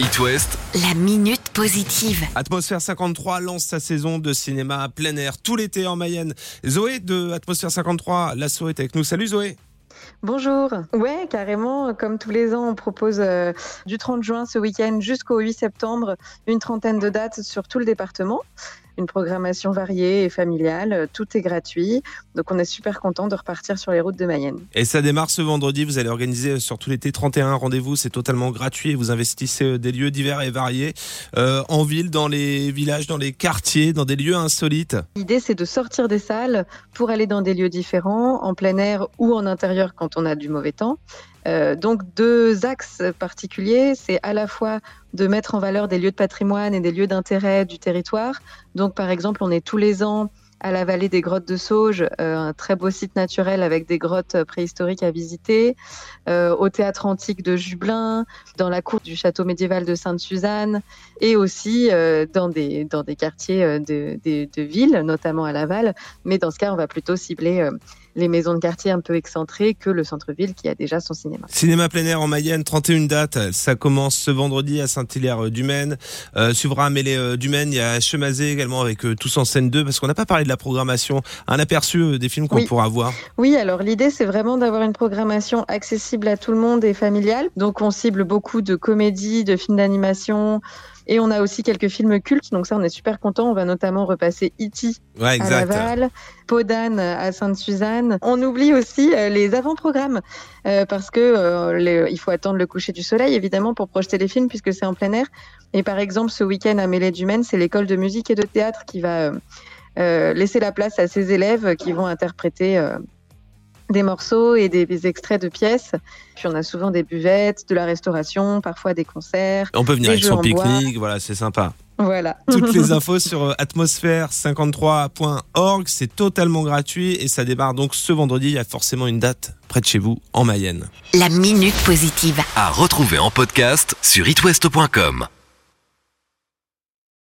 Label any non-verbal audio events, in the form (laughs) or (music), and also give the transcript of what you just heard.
It West, La minute positive. Atmosphère 53 lance sa saison de cinéma à plein air tout l'été en Mayenne. Zoé de Atmosphère 53, l'assaut est avec nous. Salut Zoé Bonjour. Ouais, carrément, comme tous les ans, on propose euh, du 30 juin ce week-end jusqu'au 8 septembre une trentaine de dates sur tout le département. Une programmation variée et familiale, euh, tout est gratuit. Donc on est super content de repartir sur les routes de Mayenne. Et ça démarre ce vendredi, vous allez organiser sur tout l'été 31 rendez-vous, c'est totalement gratuit. Vous investissez euh, des lieux divers et variés, euh, en ville, dans les villages, dans les quartiers, dans des lieux insolites. L'idée, c'est de sortir des salles pour aller dans des lieux différents, en plein air ou en intérieur quand on a du mauvais temps. Euh, donc deux axes particuliers, c'est à la fois de mettre en valeur des lieux de patrimoine et des lieux d'intérêt du territoire. Donc par exemple, on est tous les ans à la vallée des grottes de Sauge, euh, un très beau site naturel avec des grottes préhistoriques à visiter, euh, au théâtre antique de Jublin, dans la cour du château médiéval de Sainte-Suzanne, et aussi dans, des, quartiers de, de, de ville, notamment à Laval. Mais dans ce cas, on va plutôt cibler les maisons de quartier un peu excentrées que le centre-ville qui a déjà son cinéma. Cinéma plein air en Mayenne, 31 dates. Ça commence ce vendredi à Saint-Hilaire-du-Maine. Euh, suivra à Mêlée-du-Maine. Il y a Chemazé également avec euh, Tous en scène 2 parce qu'on n'a pas parlé de la programmation. Un aperçu euh, des films qu'on Oui. pourra voir. Oui, alors l'idée, c'est vraiment d'avoir une programmation accessible à tout le monde et familiale. Donc, on cible beaucoup de comédies, de films d'animation. Et on a aussi quelques films cultes, donc ça on est super content. On va notamment repasser E.T. Ouais, à. Laval, Podane à Sainte-Suzanne. On oublie aussi euh, les avant-programmes euh, parce que euh, il faut attendre le coucher du soleil évidemment pour projeter les films puisque c'est en plein air. Et par exemple, ce week-end à Mêlée du Maine, c'est l'école de musique et de théâtre qui va euh, laisser la place à ses élèves qui vont interpréter des morceaux et des, des extraits de pièces. Puis on a souvent des buvettes, de la restauration, parfois des concerts. On peut venir avec son pique-nique, voilà, c'est sympa. Voilà. Toutes (laughs) les infos sur euh, atmosphère53.org, c'est totalement gratuit et ça démarre donc ce vendredi. Il y a forcément une date près de chez vous en Mayenne. La minute positive. à retrouver en podcast sur itwest.com.